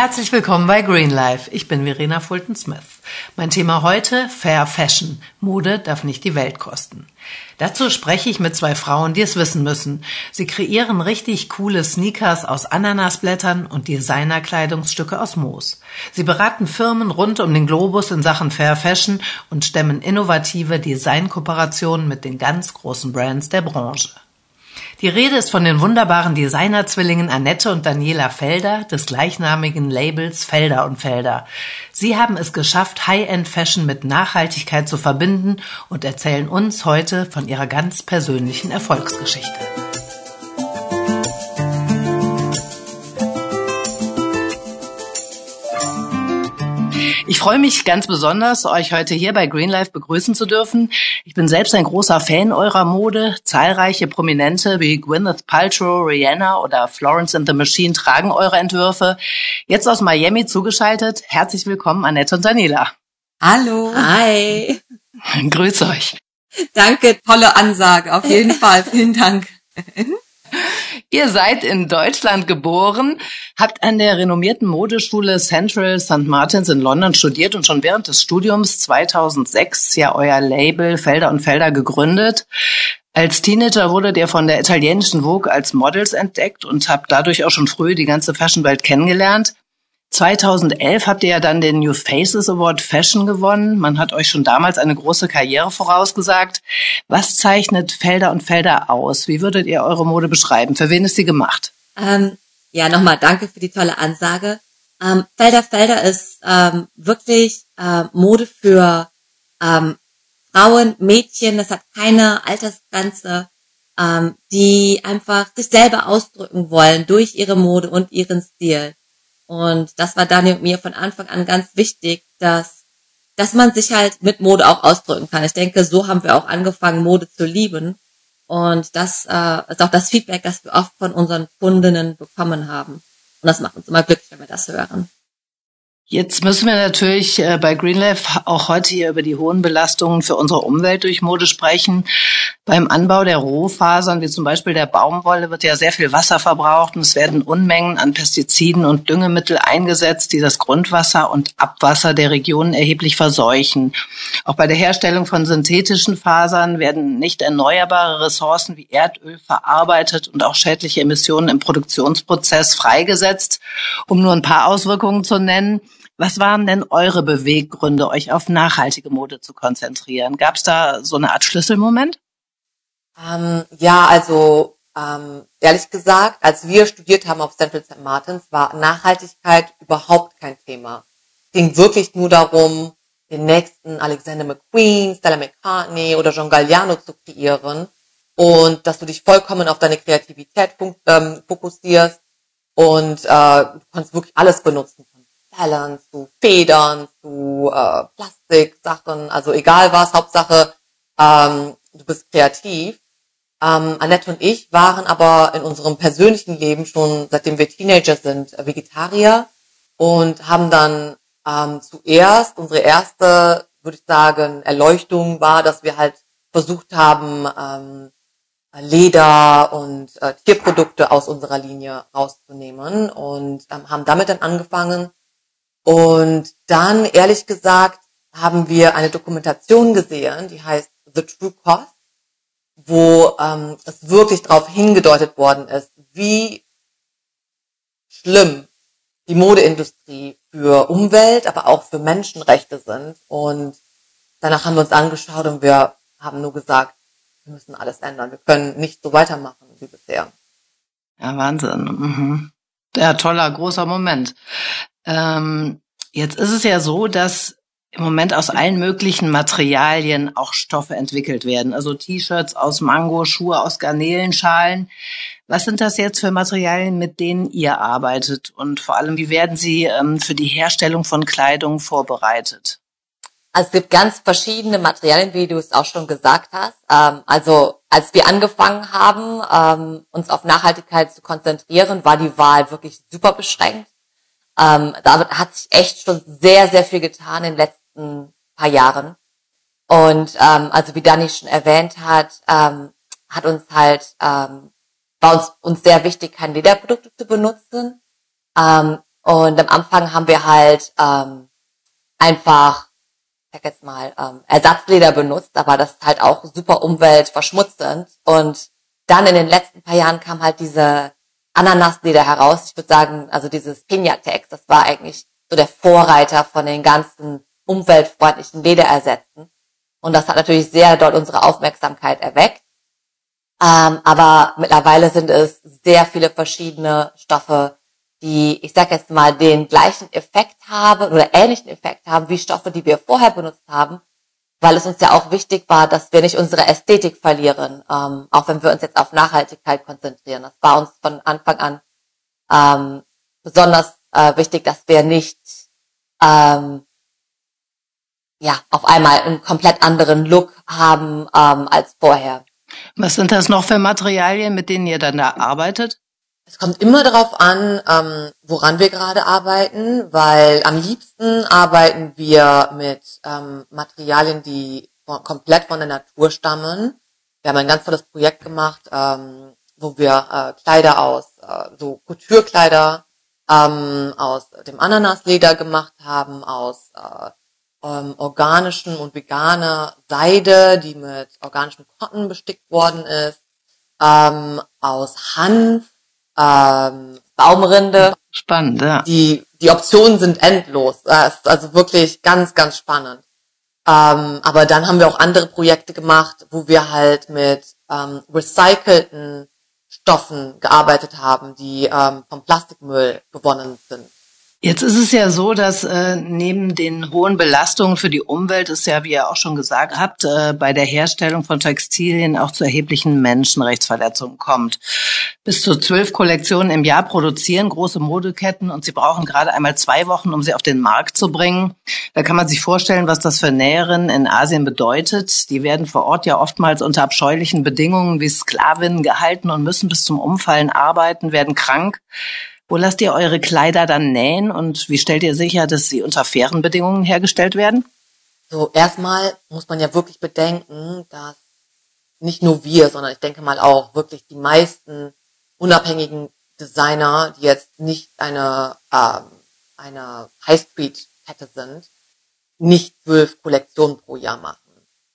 Herzlich willkommen bei Green Life. Ich bin Verena Fulton Smith. Mein Thema heute Fair Fashion. Mode darf nicht die Welt kosten. Dazu spreche ich mit zwei Frauen, die es wissen müssen. Sie kreieren richtig coole Sneakers aus Ananasblättern und Designerkleidungsstücke aus Moos. Sie beraten Firmen rund um den Globus in Sachen Fair Fashion und stemmen innovative Designkooperationen mit den ganz großen Brands der Branche. Die Rede ist von den wunderbaren Designerzwillingen Annette und Daniela Felder des gleichnamigen Labels Felder und Felder. Sie haben es geschafft, High-End-Fashion mit Nachhaltigkeit zu verbinden und erzählen uns heute von ihrer ganz persönlichen Erfolgsgeschichte. Ich freue mich ganz besonders, euch heute hier bei Greenlife begrüßen zu dürfen. Ich bin selbst ein großer Fan eurer Mode. Zahlreiche Prominente wie Gwyneth Paltrow, Rihanna oder Florence and the Machine tragen eure Entwürfe. Jetzt aus Miami zugeschaltet. Herzlich willkommen, Annette und Daniela. Hallo. Hi. Grüß euch. Danke, tolle Ansage, auf jeden Fall. Vielen Dank. Ihr seid in Deutschland geboren, habt an der renommierten Modeschule Central St. Martins in London studiert und schon während des Studiums 2006 ja euer Label Felder und Felder gegründet. Als Teenager wurdet ihr von der italienischen Vogue als Models entdeckt und habt dadurch auch schon früh die ganze Fashionwelt kennengelernt. 2011 habt ihr ja dann den New Faces Award Fashion gewonnen. Man hat euch schon damals eine große Karriere vorausgesagt. Was zeichnet Felder und Felder aus? Wie würdet ihr eure Mode beschreiben? Für wen ist sie gemacht? Ähm, ja, nochmal danke für die tolle Ansage. Ähm, Felder Felder ist ähm, wirklich äh, Mode für ähm, Frauen, Mädchen. Das hat keine Altersgrenze, ähm, die einfach sich selber ausdrücken wollen durch ihre Mode und ihren Stil. Und das war Daniel und mir von Anfang an ganz wichtig, dass, dass man sich halt mit Mode auch ausdrücken kann. Ich denke, so haben wir auch angefangen, Mode zu lieben. Und das äh, ist auch das Feedback, das wir oft von unseren Kundinnen bekommen haben. Und das macht uns immer glücklich, wenn wir das hören. Jetzt müssen wir natürlich äh, bei Greenleaf auch heute hier über die hohen Belastungen für unsere Umwelt durch Mode sprechen. Beim Anbau der Rohfasern, wie zum Beispiel der Baumwolle, wird ja sehr viel Wasser verbraucht und es werden Unmengen an Pestiziden und Düngemittel eingesetzt, die das Grundwasser und Abwasser der Regionen erheblich verseuchen. Auch bei der Herstellung von synthetischen Fasern werden nicht erneuerbare Ressourcen wie Erdöl verarbeitet und auch schädliche Emissionen im Produktionsprozess freigesetzt, um nur ein paar Auswirkungen zu nennen. Was waren denn eure Beweggründe, euch auf nachhaltige Mode zu konzentrieren? Gab es da so eine Art Schlüsselmoment? Ähm, ja, also ähm, ehrlich gesagt, als wir studiert haben auf Central St. Martins, war Nachhaltigkeit überhaupt kein Thema. Es ging wirklich nur darum, den nächsten Alexander McQueen, Stella McCartney oder John Galliano zu kreieren und dass du dich vollkommen auf deine Kreativität ähm, fokussierst und äh, du kannst wirklich alles benutzen, Talent, zu Federn, zu äh, Plastiksachen, also egal was, Hauptsache ähm, du bist kreativ. Ähm, Annette und ich waren aber in unserem persönlichen Leben schon, seitdem wir Teenager sind, Vegetarier und haben dann ähm, zuerst, unsere erste, würde ich sagen, Erleuchtung war, dass wir halt versucht haben, ähm, Leder und äh, Tierprodukte aus unserer Linie rauszunehmen und ähm, haben damit dann angefangen, und dann, ehrlich gesagt, haben wir eine Dokumentation gesehen, die heißt The True Cost, wo ähm, es wirklich darauf hingedeutet worden ist, wie schlimm die Modeindustrie für Umwelt, aber auch für Menschenrechte sind. Und danach haben wir uns angeschaut und wir haben nur gesagt, wir müssen alles ändern. Wir können nicht so weitermachen wie bisher. Ja, Wahnsinn. Mhm. Ja, toller, großer Moment. Ähm, jetzt ist es ja so, dass im Moment aus allen möglichen Materialien auch Stoffe entwickelt werden. Also T-Shirts aus Mango, Schuhe aus Garnelenschalen. Was sind das jetzt für Materialien, mit denen ihr arbeitet? Und vor allem, wie werden sie ähm, für die Herstellung von Kleidung vorbereitet? Also es gibt ganz verschiedene Materialien, wie du es auch schon gesagt hast. Ähm, also als wir angefangen haben, ähm, uns auf Nachhaltigkeit zu konzentrieren, war die Wahl wirklich super beschränkt. Ähm, da hat sich echt schon sehr, sehr viel getan in den letzten paar Jahren. Und ähm, also wie Dani schon erwähnt hat, ähm, hat uns halt ähm, war uns, uns sehr wichtig, keine Lederprodukte zu benutzen. Ähm, Und am Anfang haben wir halt ähm, einfach, sag jetzt mal, ähm, Ersatzleder benutzt, aber das ist halt auch super umweltverschmutzend. Und dann in den letzten paar Jahren kam halt diese Ananasleder heraus. Ich würde sagen, also dieses Pinatex, das war eigentlich so der Vorreiter von den ganzen umweltfreundlichen Lederersätzen. Und das hat natürlich sehr dort unsere Aufmerksamkeit erweckt. Ähm, aber mittlerweile sind es sehr viele verschiedene Stoffe, die, ich sag jetzt mal, den gleichen Effekt haben oder ähnlichen Effekt haben wie Stoffe, die wir vorher benutzt haben, weil es uns ja auch wichtig war, dass wir nicht unsere Ästhetik verlieren, ähm, auch wenn wir uns jetzt auf Nachhaltigkeit konzentrieren. Das war uns von Anfang an ähm, besonders äh, wichtig, dass wir nicht ähm, ja auf einmal einen komplett anderen Look haben ähm, als vorher. Was sind das noch für Materialien, mit denen ihr dann da arbeitet? Es kommt immer darauf an, ähm, woran wir gerade arbeiten, weil am liebsten arbeiten wir mit ähm, Materialien, die von, komplett von der Natur stammen. Wir haben ein ganz tolles Projekt gemacht, ähm, wo wir äh, Kleider aus, äh, so Couture-Kleider ähm, aus dem Ananasleder gemacht haben, aus äh, ähm, organischen und veganer Seide, die mit organischem Cotton bestickt worden ist, ähm, aus Hanf, ähm, Baumrinde. Spannend, ja. Die, die Optionen sind endlos. Das ist also wirklich ganz, ganz spannend. Ähm, aber dann haben wir auch andere Projekte gemacht, wo wir halt mit ähm, recycelten Stoffen gearbeitet haben, die ähm, vom Plastikmüll gewonnen sind. Jetzt ist es ja so, dass äh, neben den hohen Belastungen für die Umwelt es ja, wie ihr auch schon gesagt habt, äh, bei der Herstellung von Textilien auch zu erheblichen Menschenrechtsverletzungen kommt. Bis zu zwölf Kollektionen im Jahr produzieren große Modeketten und sie brauchen gerade einmal zwei Wochen, um sie auf den Markt zu bringen. Da kann man sich vorstellen, was das für Näherinnen in Asien bedeutet. Die werden vor Ort ja oftmals unter abscheulichen Bedingungen wie Sklavinnen gehalten und müssen bis zum Umfallen arbeiten, werden krank. Wo lasst ihr eure Kleider dann nähen und wie stellt ihr sicher, dass sie unter fairen Bedingungen hergestellt werden? So, erstmal muss man ja wirklich bedenken, dass nicht nur wir, sondern ich denke mal auch wirklich die meisten unabhängigen Designer, die jetzt nicht eine, ähm, eine Highspeed-Kette sind, nicht zwölf Kollektionen pro Jahr machen.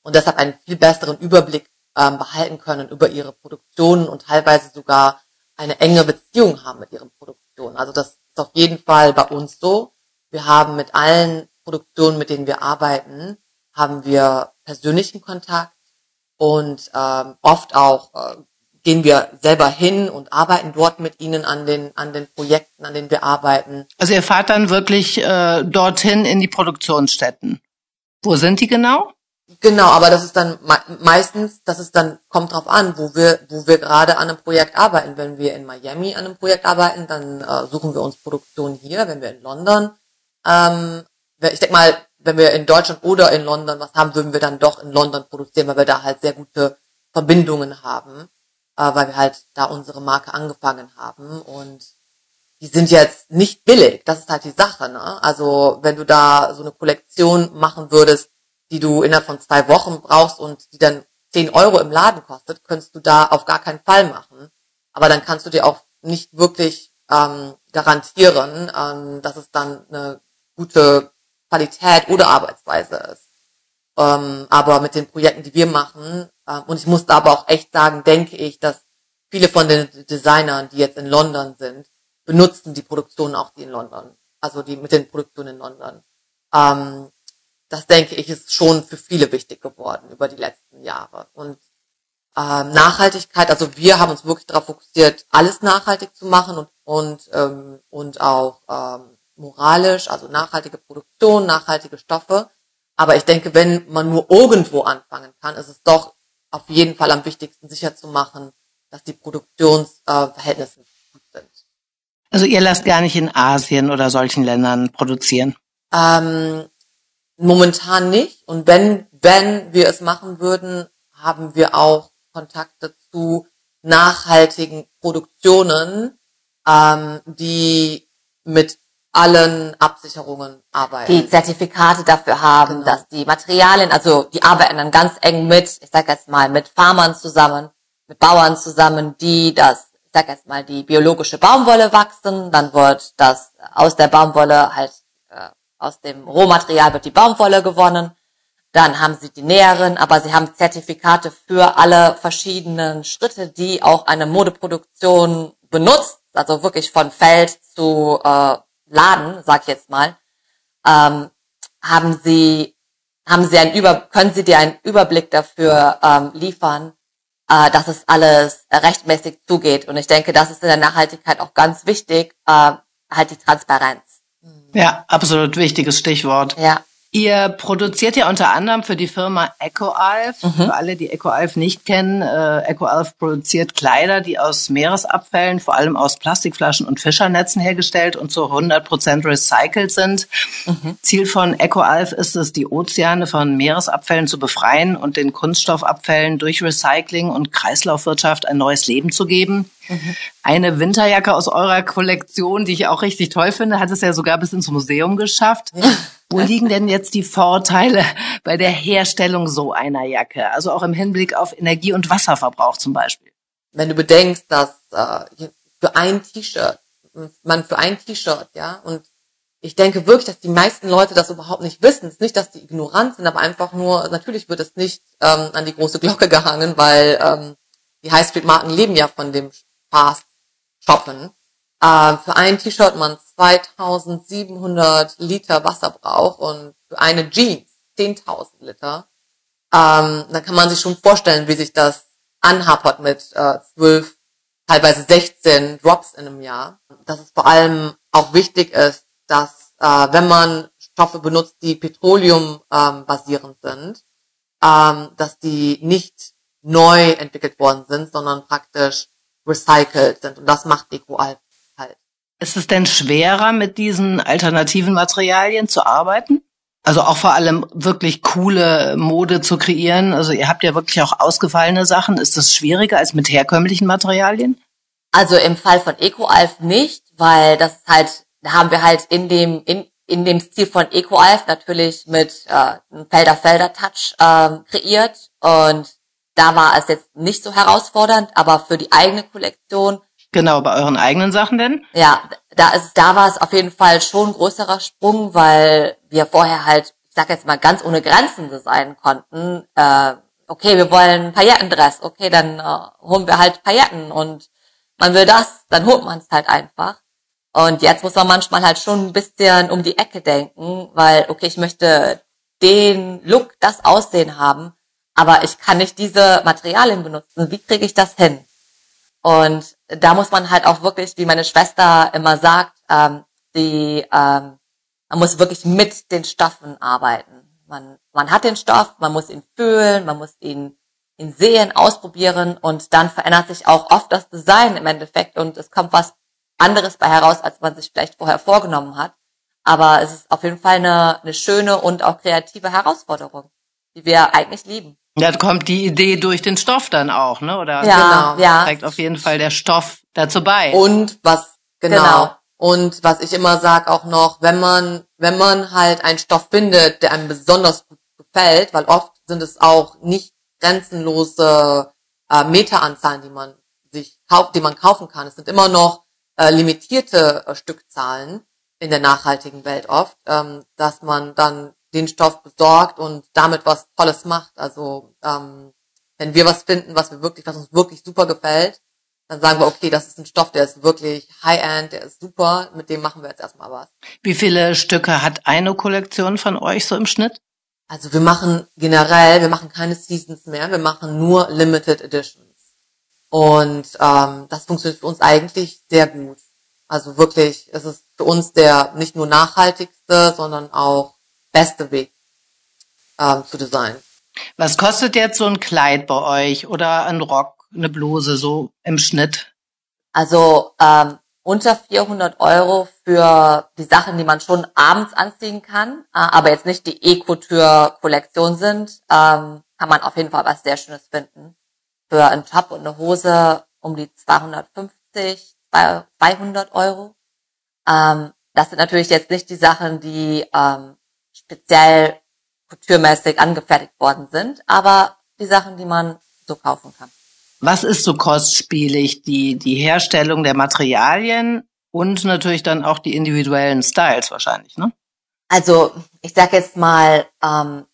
Und deshalb einen viel besseren Überblick ähm, behalten können über ihre Produktionen und teilweise sogar eine enge Beziehung haben mit ihren Produktionen. Also das ist auf jeden Fall bei uns so. Wir haben mit allen Produktionen, mit denen wir arbeiten, haben wir persönlichen Kontakt und ähm, oft auch äh, gehen wir selber hin und arbeiten dort mit ihnen an den an den Projekten, an denen wir arbeiten. Also ihr fahrt dann wirklich äh, dorthin in die Produktionsstätten. Wo sind die genau? Genau, aber das ist dann me meistens, das ist dann, kommt drauf an, wo wir, wo wir gerade an einem Projekt arbeiten. Wenn wir in Miami an einem Projekt arbeiten, dann äh, suchen wir uns Produktion hier. Wenn wir in London, ähm, ich denke mal, wenn wir in Deutschland oder in London was haben, würden wir dann doch in London produzieren, weil wir da halt sehr gute Verbindungen haben, äh, weil wir halt da unsere Marke angefangen haben und die sind jetzt nicht billig. Das ist halt die Sache. Ne? Also wenn du da so eine Kollektion machen würdest, die du innerhalb von zwei Wochen brauchst und die dann 10 Euro im Laden kostet, könntest du da auf gar keinen Fall machen. Aber dann kannst du dir auch nicht wirklich ähm, garantieren, ähm, dass es dann eine gute Qualität oder Arbeitsweise ist. Ähm, aber mit den Projekten, die wir machen, äh, und ich muss da aber auch echt sagen, denke ich, dass viele von den Designern, die jetzt in London sind, benutzen die Produktionen auch die in London, also die mit den Produktionen in London. Ähm, das denke ich, ist schon für viele wichtig geworden über die letzten Jahre. Und ähm, Nachhaltigkeit, also wir haben uns wirklich darauf fokussiert, alles nachhaltig zu machen und und ähm, und auch ähm, moralisch, also nachhaltige Produktion, nachhaltige Stoffe. Aber ich denke, wenn man nur irgendwo anfangen kann, ist es doch auf jeden Fall am wichtigsten sicher zu machen, dass die Produktionsverhältnisse äh, gut sind. Also ihr lasst gar nicht in Asien oder solchen Ländern produzieren? Ähm, Momentan nicht. Und wenn, wenn wir es machen würden, haben wir auch Kontakte zu nachhaltigen Produktionen, ähm, die mit allen Absicherungen arbeiten. Die Zertifikate dafür haben, genau. dass die Materialien, also die arbeiten dann ganz eng mit, ich sage jetzt mal, mit Farmern zusammen, mit Bauern zusammen, die das, ich sag jetzt mal, die biologische Baumwolle wachsen, dann wird das aus der Baumwolle halt, aus dem Rohmaterial wird die Baumwolle gewonnen. Dann haben sie die Näherin, aber sie haben Zertifikate für alle verschiedenen Schritte, die auch eine Modeproduktion benutzt, also wirklich von Feld zu äh, Laden, sag ich jetzt mal, ähm, haben sie haben sie einen Über können sie dir einen Überblick dafür ähm, liefern, äh, dass es alles rechtmäßig zugeht. Und ich denke, das ist in der Nachhaltigkeit auch ganz wichtig, äh, halt die Transparenz. Ja, absolut wichtiges Stichwort. Ja. Ihr produziert ja unter anderem für die Firma EcoAlf. Mhm. Für alle, die EcoAlf nicht kennen, äh, EcoAlf produziert Kleider, die aus Meeresabfällen, vor allem aus Plastikflaschen und Fischernetzen hergestellt und zu 100 Prozent recycelt sind. Mhm. Ziel von EcoAlf ist es, die Ozeane von Meeresabfällen zu befreien und den Kunststoffabfällen durch Recycling und Kreislaufwirtschaft ein neues Leben zu geben. Mhm. Eine Winterjacke aus eurer Kollektion, die ich auch richtig toll finde, hat es ja sogar bis ins Museum geschafft. Wo liegen denn jetzt die Vorteile bei der Herstellung so einer Jacke? Also auch im Hinblick auf Energie- und Wasserverbrauch zum Beispiel. Wenn du bedenkst, dass äh, für ein T-Shirt, man für ein T-Shirt, ja, und ich denke wirklich, dass die meisten Leute das überhaupt nicht wissen. Es ist nicht, dass die ignorant sind, aber einfach nur, natürlich wird es nicht ähm, an die große Glocke gehangen, weil ähm, die Highstreet-Marken leben ja von dem Fast Shoppen. Äh, für ein T-Shirt man 2700 Liter Wasser braucht und für eine Jeans 10.000 Liter, ähm, dann kann man sich schon vorstellen, wie sich das anhapert mit äh, 12, teilweise 16 Drops in einem Jahr. Dass es vor allem auch wichtig ist, dass äh, wenn man Stoffe benutzt, die Petroleum ähm, sind, ähm, dass die nicht neu entwickelt worden sind, sondern praktisch recycelt sind. Und das macht EcoAlp halt. Ist es denn schwerer, mit diesen alternativen Materialien zu arbeiten? Also auch vor allem wirklich coole Mode zu kreieren. Also ihr habt ja wirklich auch ausgefallene Sachen. Ist das schwieriger als mit herkömmlichen Materialien? Also im Fall von EcoAlf nicht, weil das halt, da haben wir halt in dem, in, in dem Stil von EcoAlf natürlich mit äh, Felder-Felder-Touch äh, kreiert und da war es jetzt nicht so herausfordernd, aber für die eigene Kollektion. Genau, bei euren eigenen Sachen denn? Ja, da ist, da war es auf jeden Fall schon ein größerer Sprung, weil wir vorher halt, ich sag jetzt mal, ganz ohne Grenzen designen konnten. Äh, okay, wir wollen Paillettendress, okay, dann äh, holen wir halt Pailletten und man will das, dann holt man es halt einfach. Und jetzt muss man manchmal halt schon ein bisschen um die Ecke denken, weil, okay, ich möchte den Look, das Aussehen haben, aber ich kann nicht diese Materialien benutzen. Wie kriege ich das hin? Und da muss man halt auch wirklich, wie meine Schwester immer sagt, ähm, die, ähm, man muss wirklich mit den Stoffen arbeiten. Man, man hat den Stoff, man muss ihn fühlen, man muss ihn, ihn sehen, ausprobieren und dann verändert sich auch oft das Design im Endeffekt und es kommt was anderes bei heraus, als man sich vielleicht vorher vorgenommen hat. Aber es ist auf jeden Fall eine, eine schöne und auch kreative Herausforderung, die wir eigentlich lieben. Ja, da kommt die Idee durch den Stoff dann auch, ne? Oder ja, genau. ja. trägt auf jeden Fall der Stoff dazu bei. Und was genau. genau. Und was ich immer sag auch noch, wenn man wenn man halt einen Stoff findet, der einem besonders gut gefällt, weil oft sind es auch nicht grenzenlose äh, Meteranzahlen, die man sich kauft, die man kaufen kann. Es sind immer noch äh, limitierte äh, Stückzahlen in der nachhaltigen Welt oft, ähm, dass man dann den Stoff besorgt und damit was Tolles macht. Also ähm, wenn wir was finden, was wir wirklich, was uns wirklich super gefällt, dann sagen wir, okay, das ist ein Stoff, der ist wirklich High-End, der ist super, mit dem machen wir jetzt erstmal was. Wie viele Stücke hat eine Kollektion von euch so im Schnitt? Also wir machen generell, wir machen keine Seasons mehr, wir machen nur Limited Editions. Und ähm, das funktioniert für uns eigentlich sehr gut. Also wirklich, es ist für uns der nicht nur nachhaltigste, sondern auch beste Weg ähm, zu designen. Was kostet jetzt so ein Kleid bei euch oder ein Rock, eine Bluse so im Schnitt? Also ähm, unter 400 Euro für die Sachen, die man schon abends anziehen kann, äh, aber jetzt nicht die E-Couture-Kollektion sind, ähm, kann man auf jeden Fall was sehr Schönes finden. Für einen Top und eine Hose um die 250, 200 Euro. Ähm, das sind natürlich jetzt nicht die Sachen, die ähm, speziell kulturmäßig angefertigt worden sind, aber die Sachen, die man so kaufen kann. Was ist so kostspielig? Die, die Herstellung der Materialien und natürlich dann auch die individuellen Styles wahrscheinlich, ne? Also ich sage jetzt mal, ähm,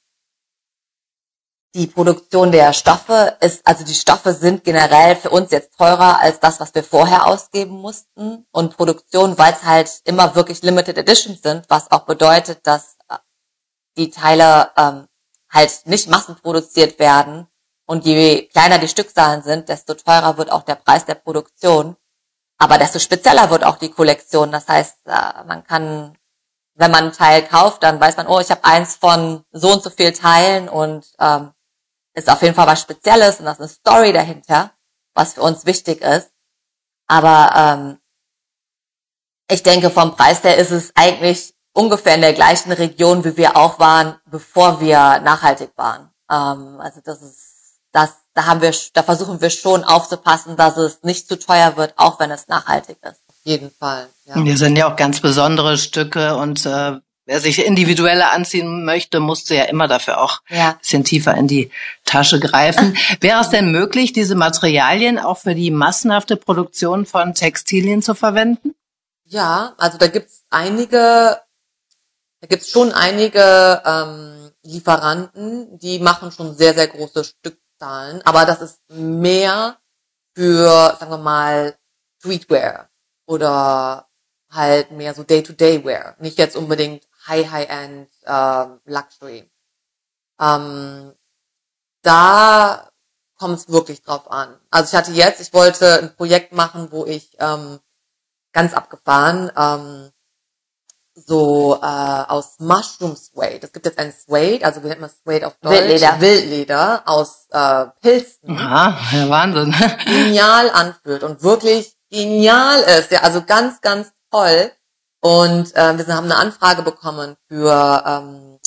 die Produktion der Stoffe ist, also die Stoffe sind generell für uns jetzt teurer als das, was wir vorher ausgeben mussten. Und Produktion, weil es halt immer wirklich Limited Editions sind, was auch bedeutet, dass die Teile ähm, halt nicht massenproduziert werden. Und je kleiner die Stückzahlen sind, desto teurer wird auch der Preis der Produktion. Aber desto spezieller wird auch die Kollektion. Das heißt, äh, man kann, wenn man ein Teil kauft, dann weiß man, oh, ich habe eins von so und so viel Teilen und ähm, ist auf jeden Fall was Spezielles und das ist eine Story dahinter, was für uns wichtig ist. Aber ähm, ich denke, vom Preis her ist es eigentlich ungefähr in der gleichen Region, wie wir auch waren, bevor wir nachhaltig waren. Ähm, also das ist, das, da haben wir, da versuchen wir schon aufzupassen, dass es nicht zu teuer wird, auch wenn es nachhaltig ist. Auf jeden Fall. Ja. Wir sind ja auch ganz besondere Stücke und äh, wer sich individueller anziehen möchte, musste ja immer dafür auch ja. ein bisschen tiefer in die Tasche greifen. Wäre es denn möglich, diese Materialien auch für die massenhafte Produktion von Textilien zu verwenden? Ja, also da gibt's einige, da gibt's schon einige ähm, Lieferanten, die machen schon sehr, sehr große Stückzahlen, aber das ist mehr für, sagen wir mal, Streetwear oder halt mehr so Day-to-Day-Wear. Nicht jetzt unbedingt High, High-End ähm, Luxury. Ähm, da kommt es wirklich drauf an. Also ich hatte jetzt, ich wollte ein Projekt machen, wo ich ähm, ganz abgefahren ähm, so äh, aus Mushroom Suede. Es gibt jetzt ein Suede, also wie nennt man Suede auf Deutsch? Wildleder. Wildleder aus äh, Pilzen. Aha, ja, Wahnsinn. genial anfühlt und wirklich genial ist. Ja, also ganz, ganz toll. Und äh, wir haben eine Anfrage bekommen für, ähm,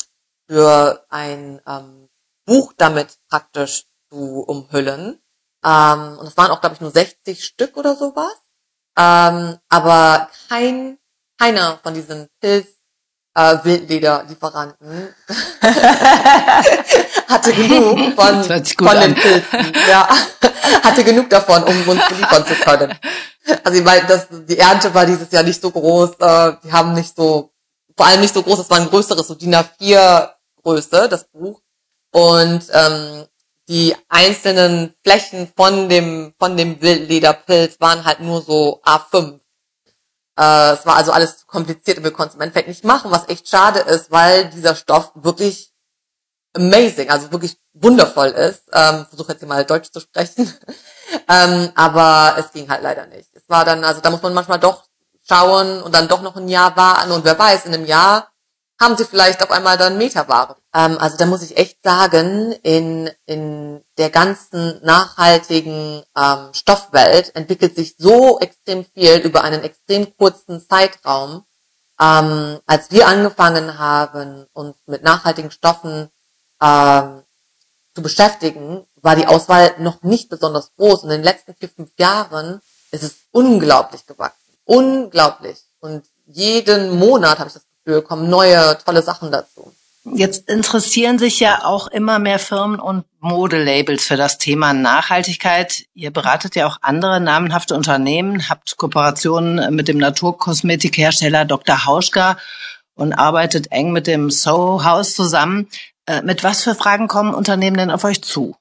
für ein ähm, Buch damit praktisch zu umhüllen. Ähm, und es waren auch, glaube ich, nur 60 Stück oder sowas. Ähm, aber kein, keiner von diesen Pilz äh, Wildlederlieferanten hatte genug von, von den Pilzen. Ja, hatte genug davon, um uns liefern zu können. Also ich meine, das, die Ernte war dieses Jahr nicht so groß, äh, die haben nicht so, vor allem nicht so groß, es war ein größeres, so DIN A4 Größe, das Buch. Und ähm, die einzelnen Flächen von dem, von dem Wildlederpilz waren halt nur so A5. Äh, es war also alles zu kompliziert und wir konnten es im Endeffekt nicht machen, was echt schade ist, weil dieser Stoff wirklich amazing, also wirklich wundervoll ist. Ähm, versuche jetzt hier mal Deutsch zu sprechen. ähm, aber es ging halt leider nicht. Es war dann, also da muss man manchmal doch schauen und dann doch noch ein Jahr warten und wer weiß, in einem Jahr haben sie vielleicht auf einmal dann Meterware. Ähm, also da muss ich echt sagen, in, in der ganzen nachhaltigen ähm, Stoffwelt entwickelt sich so extrem viel über einen extrem kurzen Zeitraum. Ähm, als wir angefangen haben, uns mit nachhaltigen Stoffen ähm, zu beschäftigen, war die Auswahl noch nicht besonders groß. Und in den letzten vier, fünf Jahren ist es unglaublich gewachsen. Unglaublich. Und jeden Monat, habe ich das Gefühl, kommen neue, tolle Sachen dazu. Jetzt interessieren sich ja auch immer mehr Firmen und Modelabels für das Thema Nachhaltigkeit. Ihr beratet ja auch andere namenhafte Unternehmen, habt Kooperationen mit dem Naturkosmetikhersteller Dr. Hauschka und arbeitet eng mit dem Soho House zusammen. Äh, mit was für Fragen kommen Unternehmen denn auf euch zu?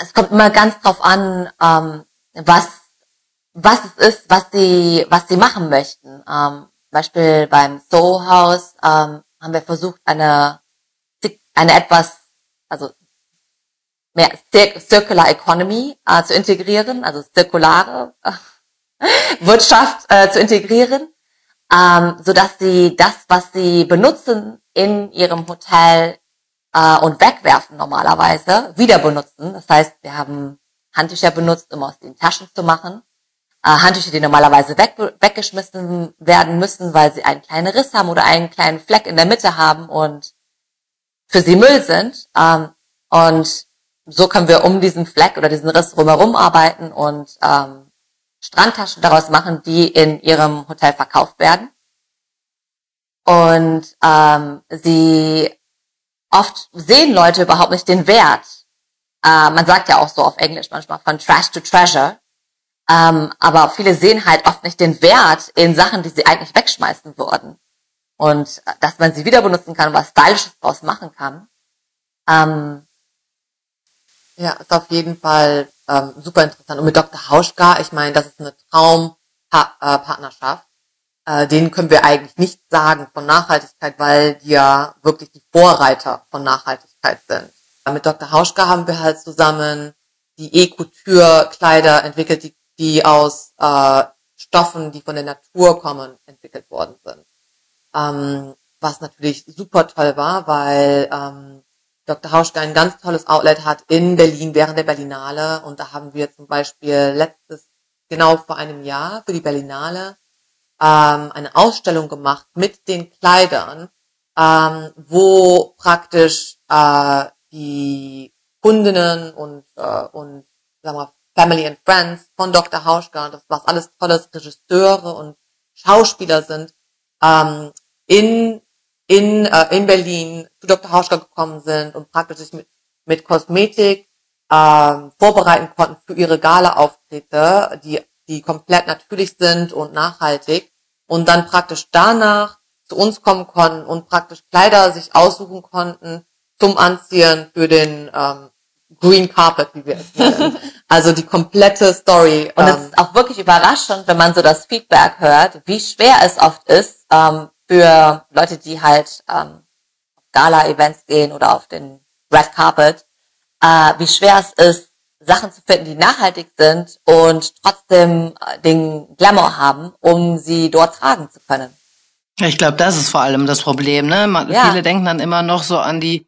Es kommt immer ganz drauf an, ähm, was, was es ist, was sie, was sie machen möchten. Ähm, Beispiel beim Soul House ähm, haben wir versucht, eine, eine etwas, also mehr Circular Economy äh, zu integrieren, also zirkulare äh, Wirtschaft äh, zu integrieren, ähm, so dass sie das, was sie benutzen, in ihrem Hotel äh, und wegwerfen normalerweise, wieder benutzen. Das heißt, wir haben Handtücher benutzt, um aus den Taschen zu machen. Äh, Handtücher, die normalerweise weg, weggeschmissen werden müssen, weil sie einen kleinen Riss haben oder einen kleinen Fleck in der Mitte haben und für sie Müll sind. Ähm, und so können wir um diesen Fleck oder diesen Riss drumherum arbeiten und ähm, Strandtaschen daraus machen, die in ihrem Hotel verkauft werden. Und ähm, sie oft sehen Leute überhaupt nicht den Wert äh, man sagt ja auch so auf Englisch manchmal von Trash to Treasure. Ähm, aber viele sehen halt oft nicht den Wert in Sachen, die sie eigentlich wegschmeißen würden. Und äh, dass man sie wieder benutzen kann, was Stylisches draus machen kann. Ähm, ja, ist auf jeden Fall ähm, super interessant. Und mit Dr. Hauschka, ich meine, das ist eine Traumpartnerschaft. Äh, äh, denen können wir eigentlich nicht sagen von Nachhaltigkeit, weil die ja wirklich die Vorreiter von Nachhaltigkeit sind. Mit Dr. Hauschka haben wir halt zusammen die E-Couture-Kleider entwickelt, die, die aus äh, Stoffen, die von der Natur kommen, entwickelt worden sind. Ähm, was natürlich super toll war, weil ähm, Dr. Hauschka ein ganz tolles Outlet hat in Berlin während der Berlinale und da haben wir zum Beispiel letztes, genau vor einem Jahr für die Berlinale ähm, eine Ausstellung gemacht mit den Kleidern, ähm, wo praktisch äh, die Kundinnen und, äh, und sagen wir, Family and Friends von Dr. Hauschka, das was alles tolles Regisseure und Schauspieler sind, ähm, in, in, äh, in Berlin zu Dr. Hauschka gekommen sind und praktisch sich mit, mit Kosmetik ähm, vorbereiten konnten für ihre Gala-Auftritte, die, die komplett natürlich sind und nachhaltig und dann praktisch danach zu uns kommen konnten und praktisch Kleider sich aussuchen konnten zum Anziehen für den ähm, Green Carpet, wie wir es nennen. Also die komplette Story. Und ähm, es ist auch wirklich überraschend, wenn man so das Feedback hört, wie schwer es oft ist ähm, für Leute, die halt ähm, Gala-Events gehen oder auf den Red Carpet, äh, wie schwer es ist, Sachen zu finden, die nachhaltig sind und trotzdem äh, den Glamour haben, um sie dort tragen zu können. Ich glaube, das ist vor allem das Problem. Ne? Man, ja. Viele denken dann immer noch so an die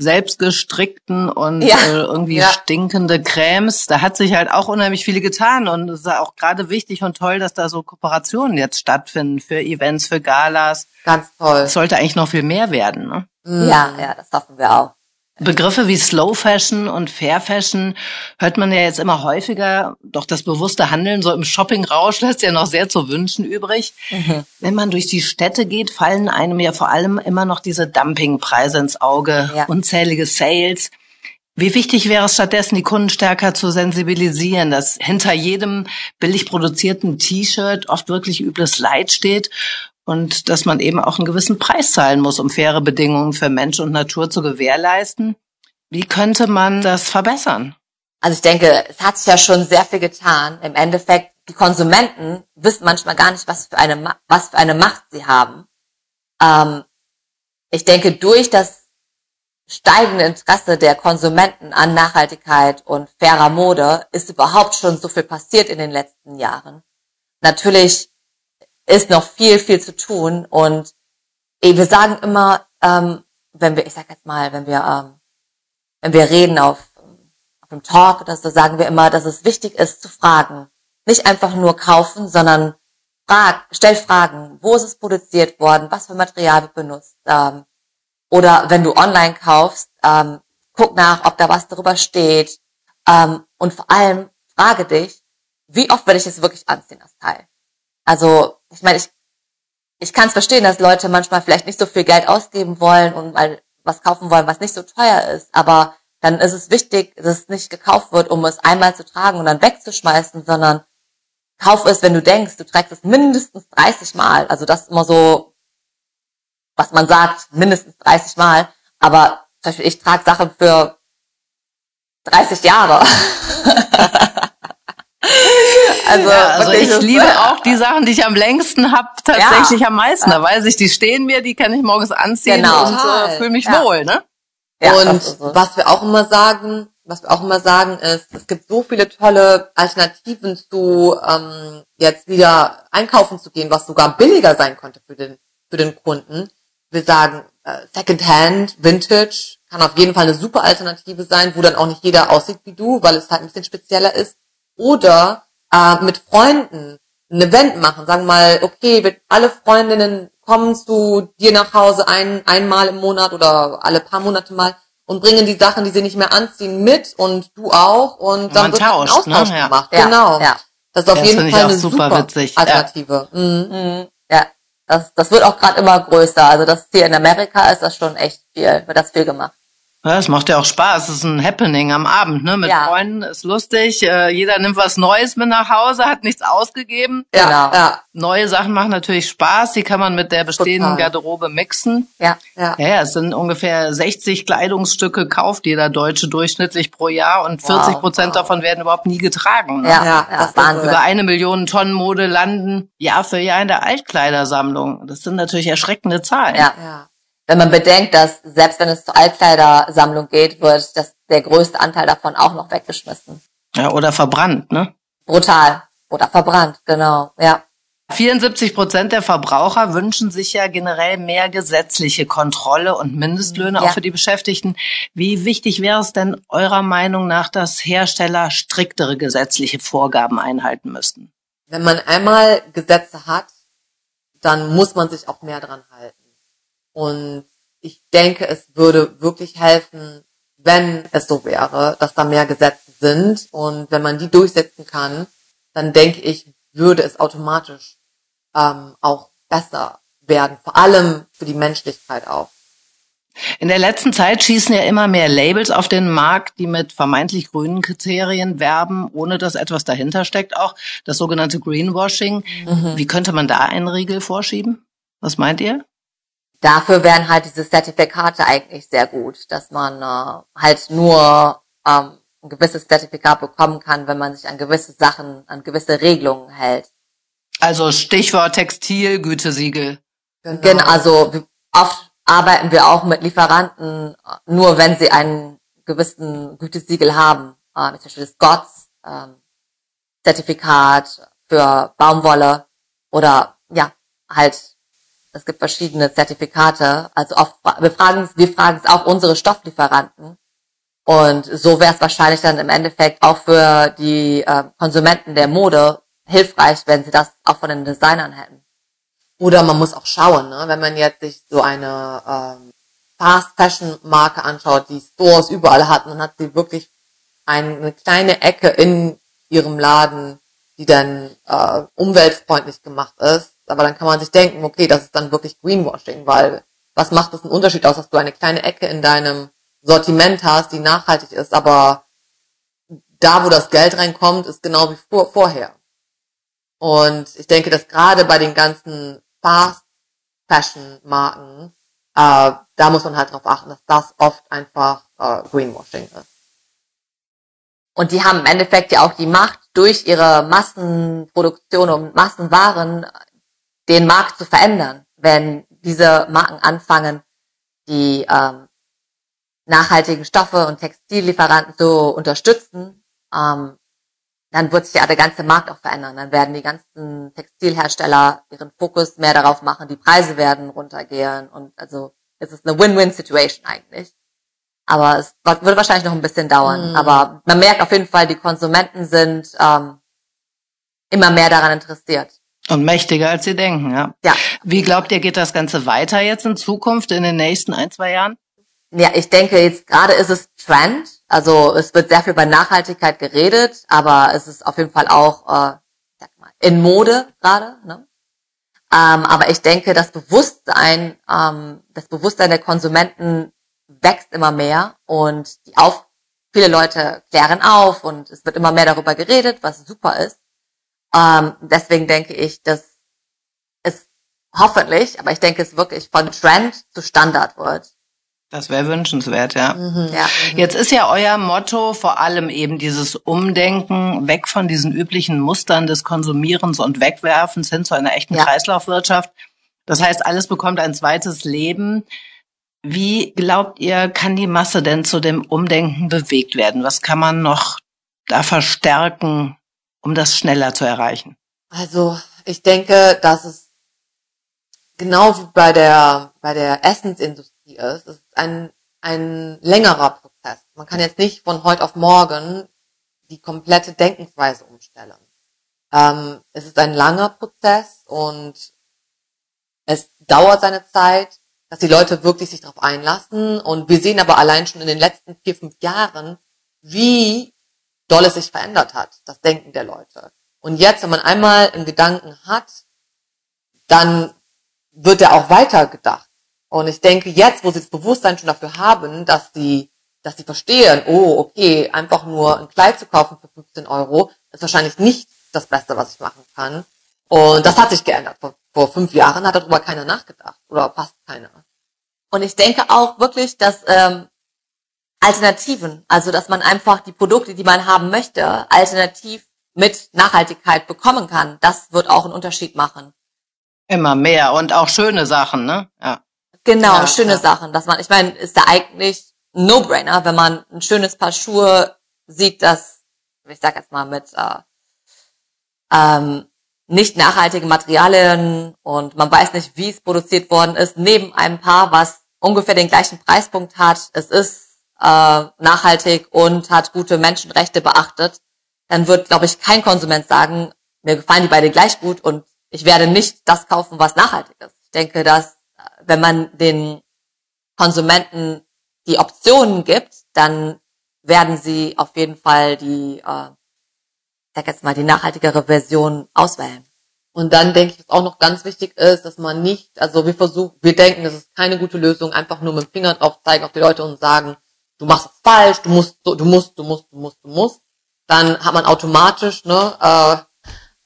selbstgestrickten und ja. äh, irgendwie ja. stinkende Cremes. Da hat sich halt auch unheimlich viele getan und es ist auch gerade wichtig und toll, dass da so Kooperationen jetzt stattfinden für Events, für Galas. Ganz toll. Es sollte eigentlich noch viel mehr werden. Ne? Ja, ja, das hoffen wir auch. Begriffe wie Slow Fashion und Fair Fashion hört man ja jetzt immer häufiger. Doch das bewusste Handeln so im Shoppingrausch lässt ja noch sehr zu wünschen übrig. Mhm. Wenn man durch die Städte geht, fallen einem ja vor allem immer noch diese Dumpingpreise ins Auge, ja. unzählige Sales. Wie wichtig wäre es stattdessen, die Kunden stärker zu sensibilisieren, dass hinter jedem billig produzierten T-Shirt oft wirklich übles Leid steht und dass man eben auch einen gewissen Preis zahlen muss, um faire Bedingungen für Mensch und Natur zu gewährleisten. Wie könnte man das verbessern? Also ich denke, es hat sich ja schon sehr viel getan. Im Endeffekt, die Konsumenten wissen manchmal gar nicht, was für eine, was für eine Macht sie haben. Ähm, ich denke, durch das steigende Interesse der Konsumenten an Nachhaltigkeit und fairer Mode ist überhaupt schon so viel passiert in den letzten Jahren. Natürlich ist noch viel, viel zu tun. Und ey, wir sagen immer, ähm, wenn wir, ich sag jetzt mal, wenn wir, ähm, wenn wir reden auf, auf einem Talk oder so, sagen wir immer, dass es wichtig ist zu fragen. Nicht einfach nur kaufen, sondern frag, stell Fragen. Wo ist es produziert worden? Was für Material wird benutzt? Ähm, oder wenn du online kaufst, ähm, guck nach, ob da was darüber steht. Ähm, und vor allem frage dich, wie oft werde ich es wirklich anziehen, das Teil? Also ich meine, ich, ich kann es verstehen, dass Leute manchmal vielleicht nicht so viel Geld ausgeben wollen und mal was kaufen wollen, was nicht so teuer ist. Aber dann ist es wichtig, dass es nicht gekauft wird, um es einmal zu tragen und dann wegzuschmeißen, sondern kauf es, wenn du denkst, du trägst es mindestens 30 Mal. Also das ist immer so, was man sagt, mindestens 30 Mal. Aber zum Beispiel, ich trage Sachen für 30 Jahre. Also, ja, also ich liebe auch die Sachen, die ich am längsten habe, tatsächlich ja. am meisten. Da weiß ich, die stehen mir, die kann ich morgens anziehen genau. und äh, fühle mich ja. wohl. Ne? Und so. was wir auch immer sagen, was wir auch immer sagen ist, es gibt so viele tolle Alternativen zu ähm, jetzt wieder einkaufen zu gehen, was sogar billiger sein könnte für den für den Kunden. Wir sagen äh, Secondhand, Vintage kann auf jeden Fall eine super Alternative sein, wo dann auch nicht jeder aussieht wie du, weil es halt ein bisschen spezieller ist. Oder äh, mit Freunden ein Event machen, sagen mal, okay, wir, alle Freundinnen kommen zu dir nach Hause ein, einmal im Monat oder alle paar Monate mal und bringen die Sachen, die sie nicht mehr anziehen, mit und du auch und dann wird tauscht, ein Austausch ne? gemacht. Ja. Genau. Ja. Das ist auf das jeden Fall eine super, super witzig. Alternative. Ja. Mhm. Mhm. ja. Das, das wird auch gerade immer größer. Also das hier in Amerika ist das schon echt viel, wird das viel gemacht. Ja, es macht ja auch Spaß. Es ist ein Happening am Abend, ne? Mit Ja. Freunden ist lustig. Äh, jeder nimmt was Neues mit nach Hause, hat nichts ausgegeben. Ja, Genau. ja, Neue Sachen machen natürlich Spaß. Die kann man mit der bestehenden Total. Garderobe mixen. Ja. ja. Ja, ja, es sind ungefähr 60 Kleidungsstücke kauft jeder Deutsche durchschnittlich pro Jahr und 40 Prozent davon werden überhaupt nie getragen. Ne? Ja, Ja, ja, das ist Wahnsinn. Über eine Million Tonnen Mode landen Jahr für Jahr in der Altkleidersammlung. Das sind natürlich erschreckende Zahlen. Ja. ja. Wenn man bedenkt, dass selbst wenn es zur Altkleidersammlung geht, wird das, der größte Anteil davon auch noch weggeschmissen. Ja, oder verbrannt, ne? Brutal. Oder verbrannt, genau. Ja. 74 Prozent der Verbraucher wünschen sich ja generell mehr gesetzliche Kontrolle und Mindestlöhne Ja. auch für die Beschäftigten. Wie wichtig wäre es denn eurer Meinung nach, dass Hersteller striktere gesetzliche Vorgaben einhalten müssten? Wenn man einmal Gesetze hat, dann muss man sich auch mehr dran halten. Und ich denke, es würde wirklich helfen, wenn es so wäre, dass da mehr Gesetze sind. Und wenn man die durchsetzen kann, dann denke ich, würde es automatisch ähm, auch besser werden. Vor allem für die Menschlichkeit auch. In der letzten Zeit schießen ja immer mehr Labels auf den Markt, die mit vermeintlich grünen Kriterien werben, ohne dass etwas dahinter steckt. Auch das sogenannte Greenwashing. Wie könnte man da einen Riegel vorschieben? Was meint ihr? Dafür wären halt diese Zertifikate eigentlich sehr gut, dass man äh, halt nur ähm, ein gewisses Zertifikat bekommen kann, wenn man sich an gewisse Sachen, an gewisse Regelungen hält. Also Stichwort Textil, Gütesiegel. Genau, also oft arbeiten wir auch mit Lieferanten, äh, nur wenn sie einen gewissen Gütesiegel haben. Äh, zum Beispiel das GOTS ähm, Zertifikat für Baumwolle oder ja, halt, es gibt verschiedene Zertifikate. Also oft, wir fragen, wir fragen es auch unsere Stofflieferanten. Und so wäre es wahrscheinlich dann im Endeffekt auch für die äh, Konsumenten der Mode hilfreich, wenn sie das auch von den Designern hätten. Oder man muss auch schauen, ne? wenn man jetzt sich so eine ähm, Fast Fashion Marke anschaut, die Stores überall hat, dann hat sie wirklich ein, eine kleine Ecke in ihrem Laden, die dann äh, umweltfreundlich gemacht ist. Aber dann kann man sich denken, okay, das ist dann wirklich Greenwashing, weil was macht es einen Unterschied aus, dass du eine kleine Ecke in deinem Sortiment hast, die nachhaltig ist, aber da, wo das Geld reinkommt, ist genau wie vor, vorher. Und ich denke, dass gerade bei den ganzen Fast Fashion Marken, äh, da muss man halt drauf achten, dass das oft einfach äh, Greenwashing ist. Und die haben im Endeffekt ja auch die Macht, durch ihre Massenproduktion und Massenwaren den Markt zu verändern. Wenn diese Marken anfangen, die ähm, nachhaltigen Stoffe und Textillieferanten zu unterstützen, ähm, dann wird sich ja der ganze Markt auch verändern. Dann werden die ganzen Textilhersteller ihren Fokus mehr darauf machen, die Preise werden runtergehen und also es ist eine Win-Win-Situation eigentlich. Aber es wird wird wahrscheinlich noch ein bisschen dauern. Mhm. Aber man merkt auf jeden Fall, die Konsumenten sind ähm, immer mehr daran interessiert. Und mächtiger als sie denken, ja. Ja. Wie glaubt ihr, geht das Ganze weiter jetzt in Zukunft, in den nächsten ein, zwei Jahren? Ja, ich denke, jetzt gerade ist es Trend. Also es wird sehr viel über Nachhaltigkeit geredet, aber es ist auf jeden Fall auch äh, sag mal, in Mode gerade. Ne? Ähm, aber ich denke, das Bewusstsein, ähm, das Bewusstsein der Konsumenten wächst immer mehr und die auf, viele Leute klären auf und es wird immer mehr darüber geredet, was super ist. Ähm, deswegen denke ich, dass es hoffentlich, aber ich denke, es wirklich von Trend zu Standard wird. Das wäre wünschenswert, ja. Ja. Jetzt ist ja euer Motto vor allem eben dieses Umdenken weg von diesen üblichen Mustern des Konsumierens und Wegwerfens hin zu einer echten Ja. Kreislaufwirtschaft. Das heißt, alles bekommt ein zweites Leben. Wie glaubt ihr, kann die Masse denn zu dem Umdenken bewegt werden? Was kann man noch da verstärken, um das schneller zu erreichen? Also ich denke, dass es genau wie bei der bei der Essensindustrie ist, es ist ein ein längerer Prozess. Man kann jetzt nicht von heute auf morgen die komplette Denkensweise umstellen. Ähm, es ist ein langer Prozess und es dauert seine Zeit, dass die Leute wirklich sich darauf einlassen. Und wir sehen aber allein schon in den letzten vier, fünf Jahren, wie doll es sich verändert hat, das Denken der Leute. Und jetzt, wenn man einmal einen Gedanken hat, dann wird er auch weiter gedacht. Und ich denke, jetzt, wo sie das Bewusstsein schon dafür haben, dass sie, dass sie verstehen, oh, okay, einfach nur ein Kleid zu kaufen für 15 Euro, ist wahrscheinlich nicht das Beste, was ich machen kann. Und das hat sich geändert. Vor, vor fünf Jahren hat darüber keiner nachgedacht. Oder fast keiner. Und ich denke auch wirklich, dass ähm, Alternativen, also dass man einfach die Produkte, die man haben möchte, alternativ mit Nachhaltigkeit bekommen kann, das wird auch einen Unterschied machen. Immer mehr und auch schöne Sachen, ne? Ja. Genau, Ja, schöne ja. Sachen, dass man, ich meine, ist da eigentlich ein No-Brainer, wenn man ein schönes Paar Schuhe sieht, das, ich sag jetzt mal mit äh, ähm, nicht nachhaltigen Materialien und man weiß nicht, wie es produziert worden ist, neben einem Paar, was ungefähr den gleichen Preispunkt hat, es ist äh, nachhaltig und hat gute Menschenrechte beachtet, dann wird, glaube ich, kein Konsument sagen, mir gefallen die beide gleich gut und ich werde nicht das kaufen, was nachhaltig ist. Ich denke, dass äh, wenn man den Konsumenten die Optionen gibt, dann werden sie auf jeden Fall die, äh, sag jetzt mal, die nachhaltigere Version auswählen. Und dann denke ich, was auch noch ganz wichtig ist, dass man nicht, also wir versuchen, wir denken, das ist keine gute Lösung, einfach nur mit dem Finger drauf zeigen auf die Leute und sagen, du machst es falsch, du musst, du musst, du musst, du musst, du musst. Dann hat man automatisch ne, äh,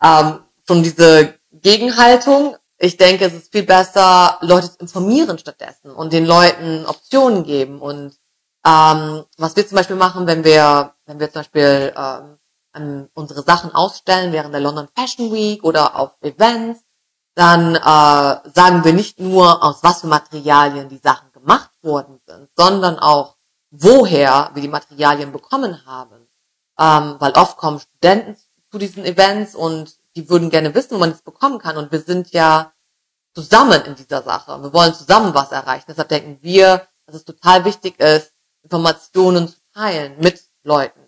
ähm, schon diese Gegenhaltung. Ich denke, es ist viel besser, Leute zu informieren stattdessen und den Leuten Optionen geben. Und ähm, was wir zum Beispiel machen, wenn wir, wenn wir zum Beispiel ähm, unsere Sachen ausstellen während der London Fashion Week oder auf Events, dann äh, sagen wir nicht nur, aus was für Materialien die Sachen gemacht worden sind, sondern auch, woher wir die Materialien bekommen haben. Ähm, weil oft kommen Studenten zu diesen Events und die würden gerne wissen, wo man das bekommen kann. Und wir sind ja zusammen in dieser Sache. Wir wollen zusammen was erreichen. Deshalb denken wir, dass es total wichtig ist, Informationen zu teilen mit Leuten.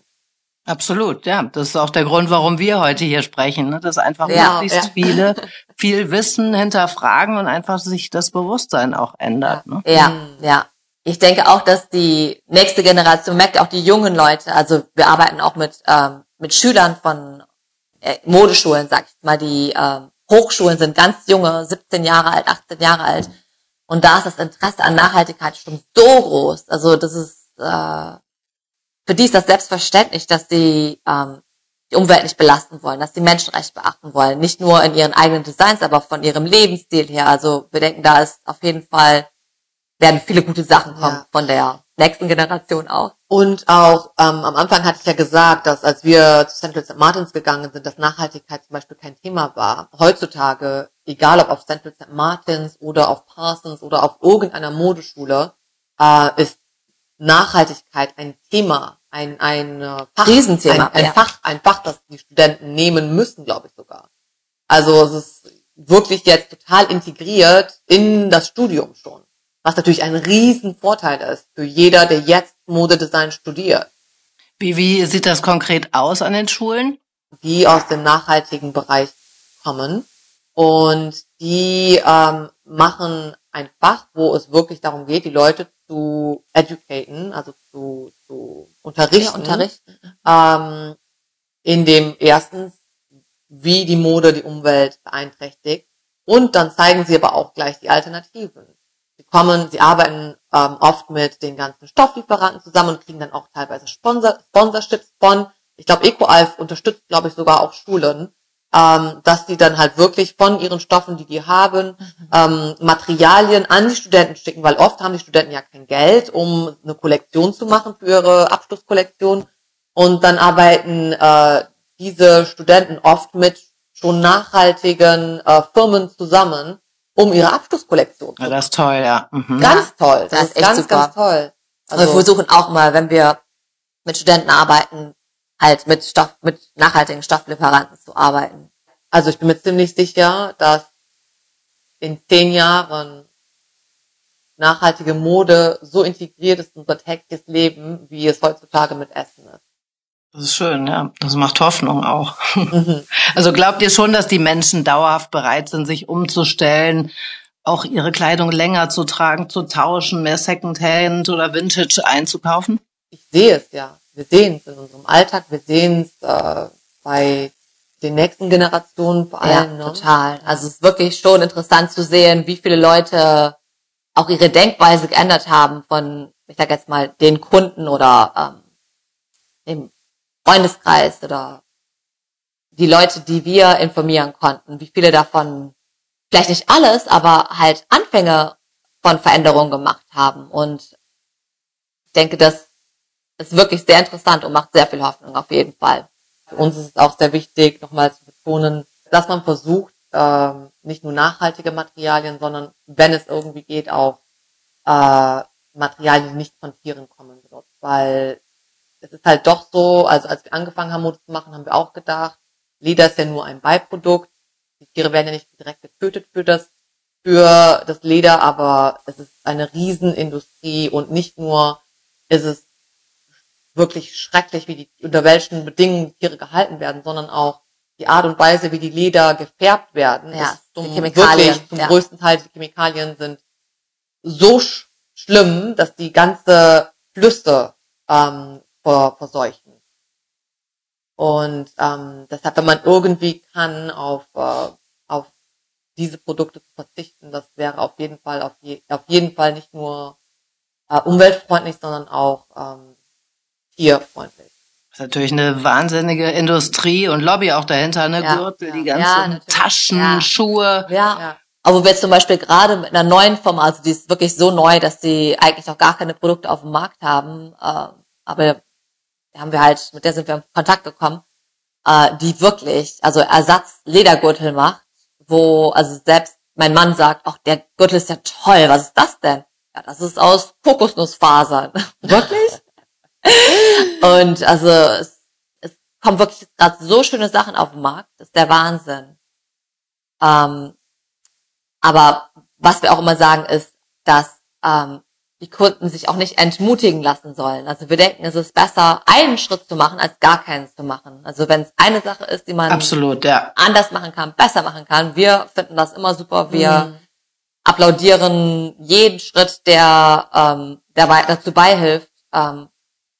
Absolut, ja. Das ist auch der Grund, warum wir heute hier sprechen, ne? dass einfach Ja, möglichst ja. viele viel Wissen hinterfragen und einfach sich das Bewusstsein auch ändert. Ne? Ja, Mhm. ja. Ich denke auch, dass die nächste Generation merkt, auch die jungen Leute, also wir arbeiten auch mit, ähm, mit Schülern von äh, Modeschulen, sag ich mal, die ähm, Hochschulen sind ganz junge, 17 Jahre alt, 18 Jahre alt. Und da ist das Interesse an Nachhaltigkeit schon so groß. Also das ist, äh, für die ist das selbstverständlich, dass die ähm, die Umwelt nicht belasten wollen, dass die Menschenrechte beachten wollen. Nicht nur in ihren eigenen Designs, aber von ihrem Lebensstil her. Also wir denken, da ist auf jeden Fall, werden viele gute Sachen kommen Ja. von der nächsten Generation auch. Und auch ähm, am Anfang hatte ich ja gesagt, dass als wir zu Central St. Martins gegangen sind, dass Nachhaltigkeit zum Beispiel kein Thema war. Heutzutage, egal ob auf Central St. Martins oder auf Parsons oder auf irgendeiner Modeschule, äh, ist Nachhaltigkeit ein Thema, ein, ein äh, Fach, Riesenthema, ein, ein ja. Fach, ein Fach, das die Studenten nehmen müssen, glaube ich sogar. Also es ist wirklich jetzt total integriert in das Studium schon. Was natürlich ein riesen Vorteil ist für jeder, der jetzt Modedesign studiert, Wie, wie sieht das konkret aus an den Schulen? die aus dem nachhaltigen Bereich kommen. Und die ähm, machen ein Fach, wo es wirklich darum geht, die Leute zu educaten, also zu, zu unterrichten. unterrichten. ähm, in dem erstens, wie die Mode die Umwelt beeinträchtigt. Und dann zeigen sie aber auch gleich die Alternativen. Sie kommen, sie arbeiten ähm, oft mit den ganzen Stofflieferanten zusammen und kriegen dann auch teilweise Sponsor, Sponsorships von, ich glaube, EcoAlf unterstützt, glaube ich, sogar auch Schulen, ähm, dass die dann halt wirklich von ihren Stoffen, die die haben, ähm, Materialien an die Studenten schicken, weil oft haben die Studenten ja kein Geld, um eine Kollektion zu machen für ihre Abschlusskollektion. Und dann arbeiten äh, diese Studenten oft mit schon nachhaltigen äh, Firmen zusammen, um ihre Abschlusskollektion zu Ja, das ist toll, ja. Mhm. Ganz toll. Das, Das ist ist echt ganz, super. ganz toll. Also wir versuchen auch mal, wenn wir mit Studenten arbeiten, halt mit Stoff, mit nachhaltigen Stofflieferanten zu arbeiten. Also ich bin mir ziemlich sicher, dass in zehn Jahren nachhaltige Mode so integriert ist in unser tägliches Leben, wie es heutzutage mit Essen ist. Das ist schön, ja. Das macht Hoffnung auch. Mhm. Also glaubt ihr schon, dass die Menschen dauerhaft bereit sind, sich umzustellen, auch ihre Kleidung länger zu tragen, zu tauschen, mehr Secondhand oder Vintage einzukaufen? Ich sehe es ja. Wir sehen es in unserem Alltag, wir sehen es äh, bei den nächsten Generationen vor Ja, allem. ne? total. Also es ist wirklich schon interessant zu sehen, wie viele Leute auch ihre Denkweise geändert haben von, ich sag jetzt mal, den Kunden oder ähm, dem Freundeskreis oder die Leute, die wir informieren konnten, wie viele davon, vielleicht nicht alles, aber halt Anfänge von Veränderungen gemacht haben. Und ich denke, das ist wirklich sehr interessant und macht sehr viel Hoffnung auf jeden Fall. Für uns ist es auch sehr wichtig, nochmal zu betonen, dass man versucht, ähm, nicht nur nachhaltige Materialien, sondern wenn es irgendwie geht, auch äh, Materialien, die nicht von Tieren kommen. Weil es ist halt doch so, also als wir angefangen haben, Mode zu machen, haben wir auch gedacht, Leder ist ja nur ein Beiprodukt. Die Tiere werden ja nicht direkt getötet für das, für das Leder, aber es ist eine Riesenindustrie und nicht nur ist es wirklich schrecklich, wie die, unter welchen Bedingungen die Tiere gehalten werden, sondern auch die Art und Weise, wie die Leder gefärbt werden, ja, ist zum, wirklich zum ja. größten Teil die Chemikalien sind so sch schlimm, dass die ganze Flüsse ähm, ver verseuchen. Und ähm, deshalb, wenn man irgendwie kann, auf, äh, auf diese Produkte zu verzichten, das wäre auf jeden Fall auf, je auf jeden Fall nicht nur äh, umweltfreundlich, sondern auch ähm, tierfreundlich. Das ist natürlich eine wahnsinnige Industrie und Lobby auch dahinter, ne? Ja, Gürtel, ja. die ganzen ja, Taschen, ja. Schuhe. Ja. Aber wir jetzt zum Beispiel gerade mit einer neuen Firma, also die ist wirklich so neu, dass die eigentlich noch gar keine Produkte auf dem Markt haben, äh, aber haben wir halt, mit der sind wir in Kontakt gekommen, äh, die wirklich, also Ersatz Ledergürtel macht, wo, also selbst mein Mann sagt, ach, der Gürtel ist ja toll, was ist das denn? Ja, das ist aus Kokosnussfasern. wirklich? Und also es, es kommen wirklich gerade so schöne Sachen auf den Markt, das ist der Wahnsinn. Ähm, aber was wir auch immer sagen ist, dass ähm, die Kunden sich auch nicht entmutigen lassen sollen. Also wir denken, es ist besser, einen Schritt zu machen, als gar keinen zu machen. Also wenn es eine Sache ist, die man Absolut, ja. anders machen kann, besser machen kann, wir finden das immer super. Wir mhm. applaudieren jeden Schritt, der, ähm, der dazu beihilft, ähm,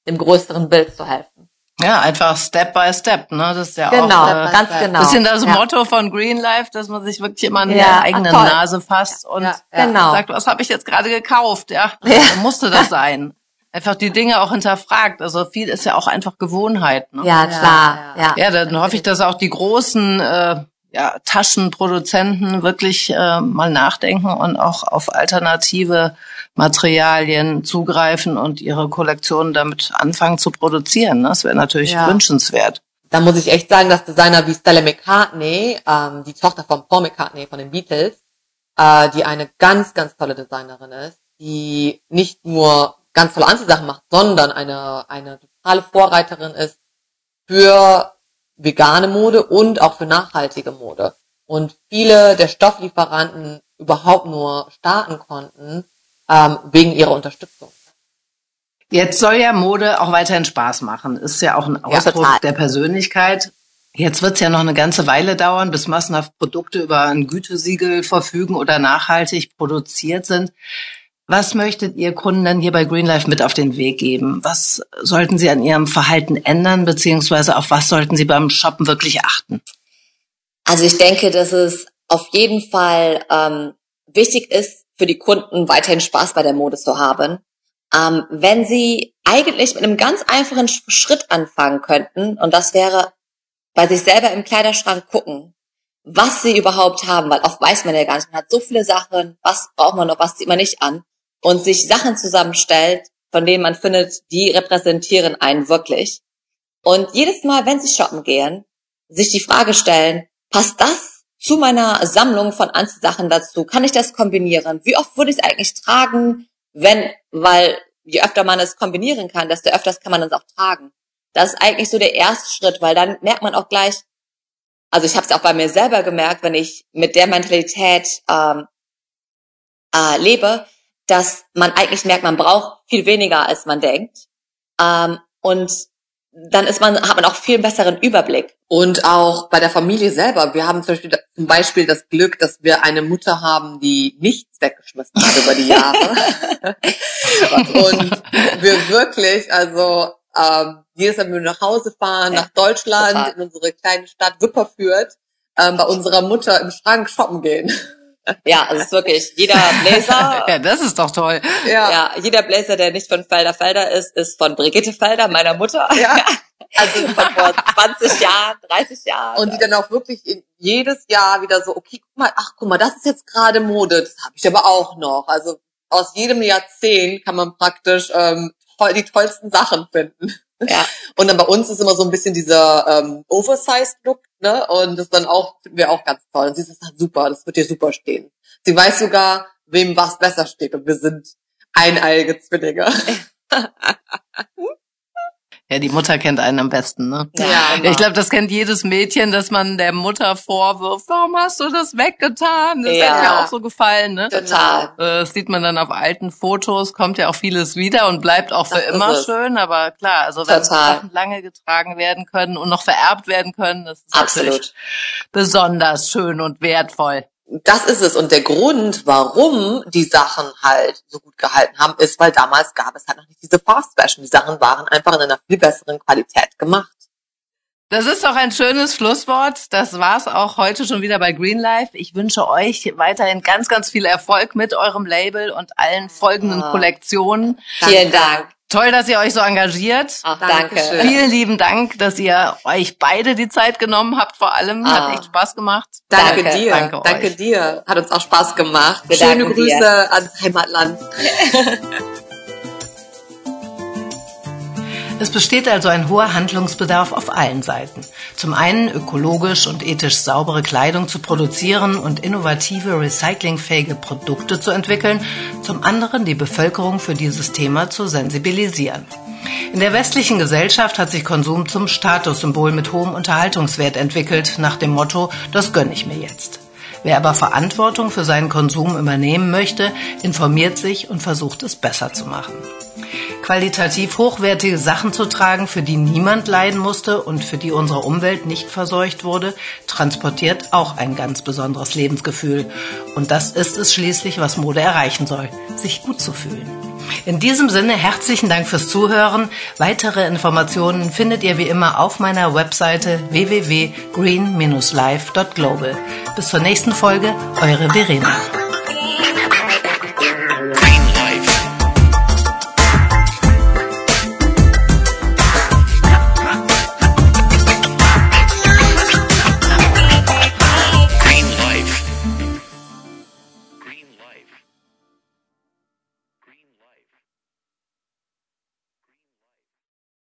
dem größeren Bild zu helfen. Ja, einfach Step by Step, ne? Das ist ja genau, auch äh, ganz genau. bisschen das ja. Motto von Green Life, dass man sich wirklich immer an ja, der eigenen ach, Nase fasst und ja, genau. sagt, was habe ich jetzt gerade gekauft? Ja, musste das sein. Einfach die Dinge auch hinterfragt. Also viel ist ja auch einfach Gewohnheit. Ne? Ja, klar. Ja, ja. dann hoffe ich, dass auch die großen äh, ja, Taschenproduzenten wirklich äh, mal nachdenken und auch auf alternative Materialien zugreifen und ihre Kollektionen damit anfangen zu produzieren. Das wäre natürlich ja. wünschenswert. Da muss ich echt sagen, dass Designer wie Stella McCartney, ähm, die Tochter von Paul McCartney von den Beatles, äh, die eine ganz, ganz tolle Designerin ist, die nicht nur ganz tolle Anziehsachen macht, sondern eine, eine totale Vorreiterin ist für vegane Mode und auch für nachhaltige Mode. Und viele der Stofflieferanten überhaupt nur starten konnten ähm, wegen ihrer Unterstützung. Jetzt soll ja Mode auch weiterhin Spaß machen. Ist ja auch ein Ausdruck ja, der Persönlichkeit. Jetzt wird es ja noch eine ganze Weile dauern, bis massenhaft Produkte über ein Gütesiegel verfügen oder nachhaltig produziert sind. Was möchtet ihr Kunden hier bei Greenlife mit auf den Weg geben? Was sollten sie an ihrem Verhalten ändern, beziehungsweise auf was sollten sie beim Shoppen wirklich achten? Also ich denke, dass es auf jeden Fall ähm, wichtig ist, für die Kunden weiterhin Spaß bei der Mode zu haben. Ähm, wenn sie eigentlich mit einem ganz einfachen Schritt anfangen könnten, und das wäre bei sich selber im Kleiderschrank gucken, was sie überhaupt haben, weil oft weiß man ja gar nicht, man hat so viele Sachen, was braucht man noch, was zieht man nicht an und sich Sachen zusammenstellt, von denen man findet, die repräsentieren einen wirklich. Und jedes Mal, wenn sie shoppen gehen, sich die Frage stellen, passt das zu meiner Sammlung von Anziehsachen dazu? Kann ich das kombinieren? Wie oft würde ich es eigentlich tragen, wenn, weil je öfter man es kombinieren kann, desto öfters kann man es auch tragen. Das ist eigentlich so der erste Schritt, weil dann merkt man auch gleich, also ich habe es auch bei mir selber gemerkt, wenn ich mit der Mentalität ähm, äh, lebe, dass man eigentlich merkt, man braucht viel weniger, als man denkt. Ähm, und dann ist man, hat man auch viel besseren Überblick. Und auch bei der Familie selber. Wir haben zum Beispiel, zum Beispiel das Glück, dass wir eine Mutter haben, die nichts weggeschmissen hat über die Jahre. und wir wirklich, also ähm, jedes Mal, wenn wir nach Hause fahren, ja, nach Deutschland, total. in unsere kleine Stadt Wipperfürth, ähm, bei unserer Mutter im Schrank shoppen gehen. Ja, also es ist wirklich jeder Blazer. ja, das ist doch toll. Ja. ja, jeder Blazer, der nicht von Felder Felder ist, ist von Brigitte Felder, meiner Mutter. Ja. Also von vor 20 Jahren, 30 Jahren. Und die dann auch wirklich jedes Jahr wieder so, okay, guck mal, ach guck mal, das ist jetzt gerade Mode, das habe ich aber auch noch. Also aus jedem Jahrzehnt kann man praktisch ähm, die tollsten Sachen finden. Ja. Und dann bei uns ist immer so ein bisschen dieser ähm, Oversized-Look, ne? Und das dann auch, finden wir auch ganz toll. Und sie ist dann super, das wird dir super stehen. Sie weiß sogar, wem was besser steht. Und wir sind eineige Zwillinge. Ja, die Mutter kennt einen am besten, ne? Ja. ja ich glaube, das kennt jedes Mädchen, dass man der Mutter vorwirft, warum hast du das weggetan? Das ja. hätte mir auch so gefallen, ne? Total. Äh, das sieht man dann auf alten Fotos, kommt ja auch vieles wieder und bleibt auch für das immer schön, aber klar, also wenn Sachen lange getragen werden können und noch vererbt werden können, das ist Absolut. besonders schön und wertvoll das ist es. Und der Grund, warum die Sachen halt so gut gehalten haben, ist, weil damals gab es halt noch nicht diese Fast Fashion. Die Sachen waren einfach in einer viel besseren Qualität gemacht. Das ist doch ein schönes Schlusswort. Das war's auch heute schon wieder bei Green Life. Ich wünsche euch weiterhin ganz, ganz viel Erfolg mit eurem Label und allen folgenden ah. Kollektionen. Vielen Dank. Toll, dass ihr euch so engagiert. Ach, danke. Vielen lieben Dank, dass ihr euch beide die Zeit genommen habt. Vor allem ah. hat echt Spaß gemacht. Danke, danke dir. Danke, danke, dir. Hat uns auch Spaß gemacht. Wir Schöne Grüße dir. ans Heimatland. Es besteht also ein hoher Handlungsbedarf auf allen Seiten. Zum einen ökologisch und ethisch saubere Kleidung zu produzieren und innovative, recyclingfähige Produkte zu entwickeln, zum anderen die Bevölkerung für dieses Thema zu sensibilisieren. In der westlichen Gesellschaft hat sich Konsum zum Statussymbol mit hohem Unterhaltungswert entwickelt, nach dem Motto, das gönne ich mir jetzt. Wer aber Verantwortung für seinen Konsum übernehmen möchte, informiert sich und versucht es besser zu machen qualitativ hochwertige Sachen zu tragen, für die niemand leiden musste und für die unsere Umwelt nicht verseucht wurde, transportiert auch ein ganz besonderes Lebensgefühl. Und das ist es schließlich, was Mode erreichen soll, sich gut zu fühlen. In diesem Sinne herzlichen Dank fürs Zuhören. Weitere Informationen findet ihr wie immer auf meiner Webseite www.green-life.global. Bis zur nächsten Folge, eure Verena.